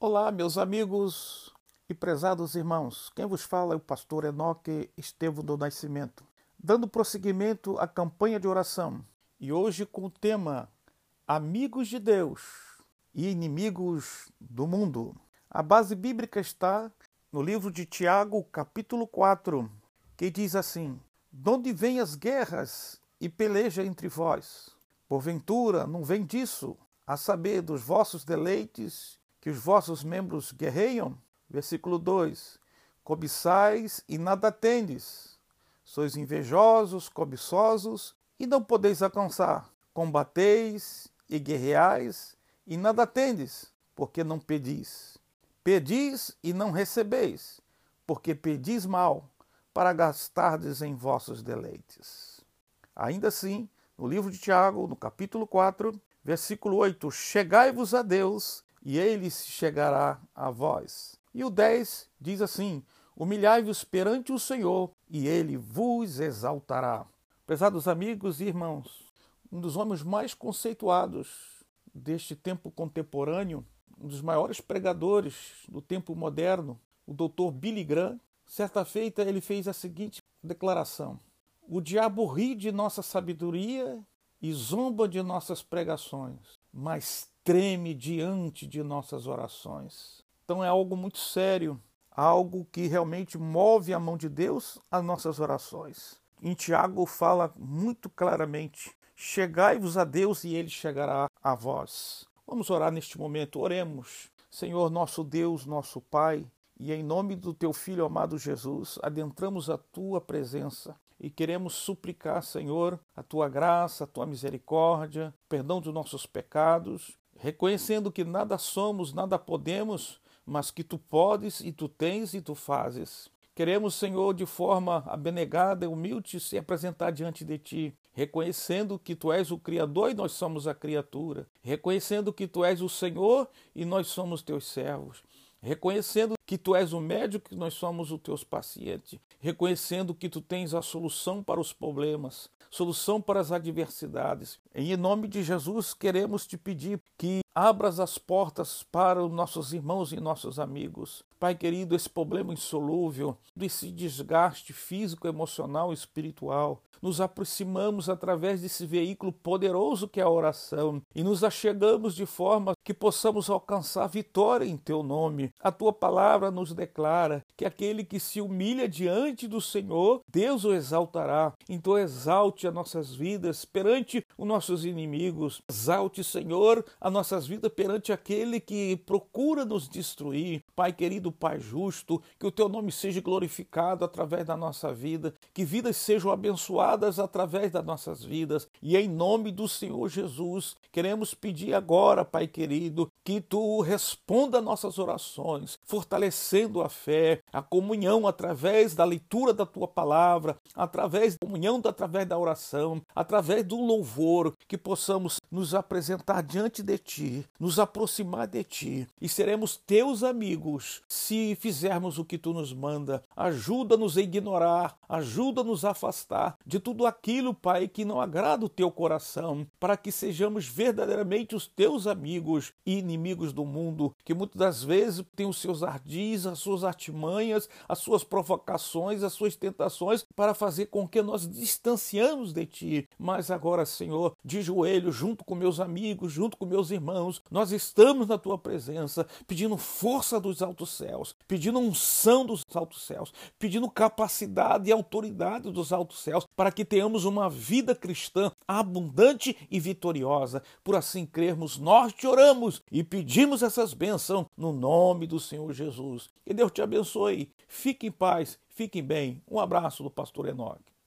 Olá, meus amigos e prezados irmãos. Quem vos fala é o pastor Enoque Estevo do Nascimento, dando prosseguimento à campanha de oração. E hoje com o tema Amigos de Deus e Inimigos do Mundo. A base bíblica está no livro de Tiago, capítulo 4, que diz assim: Donde vêm as guerras e peleja entre vós? Porventura não vem disso, a saber, dos vossos deleites que os vossos membros guerreiam? Versículo 2: Cobiçais e nada tendes, sois invejosos, cobiçosos e não podeis alcançar. Combateis e guerreais e nada tendes, porque não pedis. Pedis e não recebeis, porque pedis mal, para gastardes em vossos deleites. Ainda assim, no livro de Tiago, no capítulo 4, versículo 8: Chegai-vos a Deus e ele se chegará a vós. E o 10 diz assim: Humilhai-vos perante o Senhor, e ele vos exaltará. Pesados amigos e irmãos, um dos homens mais conceituados deste tempo contemporâneo, um dos maiores pregadores do tempo moderno, o Dr. Billy Graham, certa feita ele fez a seguinte declaração: O diabo ri de nossa sabedoria e zomba de nossas pregações, mas treme diante de nossas orações. Então é algo muito sério, algo que realmente move a mão de Deus às nossas orações. Em Tiago fala muito claramente: chegai-vos a Deus e ele chegará a vós. Vamos orar neste momento, oremos. Senhor, nosso Deus, nosso Pai, e em nome do teu Filho amado Jesus, adentramos a tua presença e queremos suplicar, Senhor, a tua graça, a tua misericórdia, perdão dos nossos pecados reconhecendo que nada somos, nada podemos, mas que tu podes e tu tens e tu fazes. Queremos, Senhor, de forma abnegada e humilde, se apresentar diante de ti, reconhecendo que tu és o Criador e nós somos a criatura, reconhecendo que tu és o Senhor e nós somos teus servos, reconhecendo que tu és o médico e nós somos os teus pacientes, reconhecendo que tu tens a solução para os problemas, solução para as adversidades. Em nome de Jesus, queremos te pedir que abras as portas para os nossos irmãos e nossos amigos. Pai querido, esse problema insolúvel, esse desgaste físico, emocional e espiritual, nos aproximamos através desse veículo poderoso que é a oração e nos achegamos de forma que possamos alcançar vitória em teu nome. A tua palavra nos declara que aquele que se humilha diante do Senhor, Deus o exaltará. Então exalte as nossas vidas perante os nossos inimigos. Exalte, Senhor, as nossas vidas perante aquele que procura nos destruir. Pai querido, Pai justo, que o teu nome seja glorificado através da nossa vida, que vidas sejam abençoadas através das nossas vidas. E em nome do Senhor Jesus, queremos pedir agora, Pai querido, que tu responda nossas orações, fortalecendo a fé, a comunhão através da leitura da tua palavra, através da comunhão através da oração, através do louvor, que possamos nos apresentar diante de ti, nos aproximar de ti e seremos teus amigos se fizermos o que tu nos manda. Ajuda-nos a ignorar, ajuda-nos a afastar de tudo aquilo, Pai, que não agrada o teu coração, para que sejamos verdadeiramente os teus amigos e inimigos do mundo, que muitas das vezes têm os seus ardis, as suas artimanhas, as suas provocações, as suas tentações para fazer com que nós distanciamos de ti. Mas agora, Senhor, de joelho, junto com meus amigos, junto com meus irmãos, nós estamos na tua presença, pedindo força dos altos céus, pedindo unção dos altos céus, pedindo capacidade e autoridade dos altos céus, para que tenhamos uma vida cristã abundante e vitoriosa. Por assim crermos, nós te oramos e pedimos essas bênçãos no nome do Senhor Jesus. Que Deus te abençoe. Fique em paz, fiquem bem. Um abraço do pastor Enoque.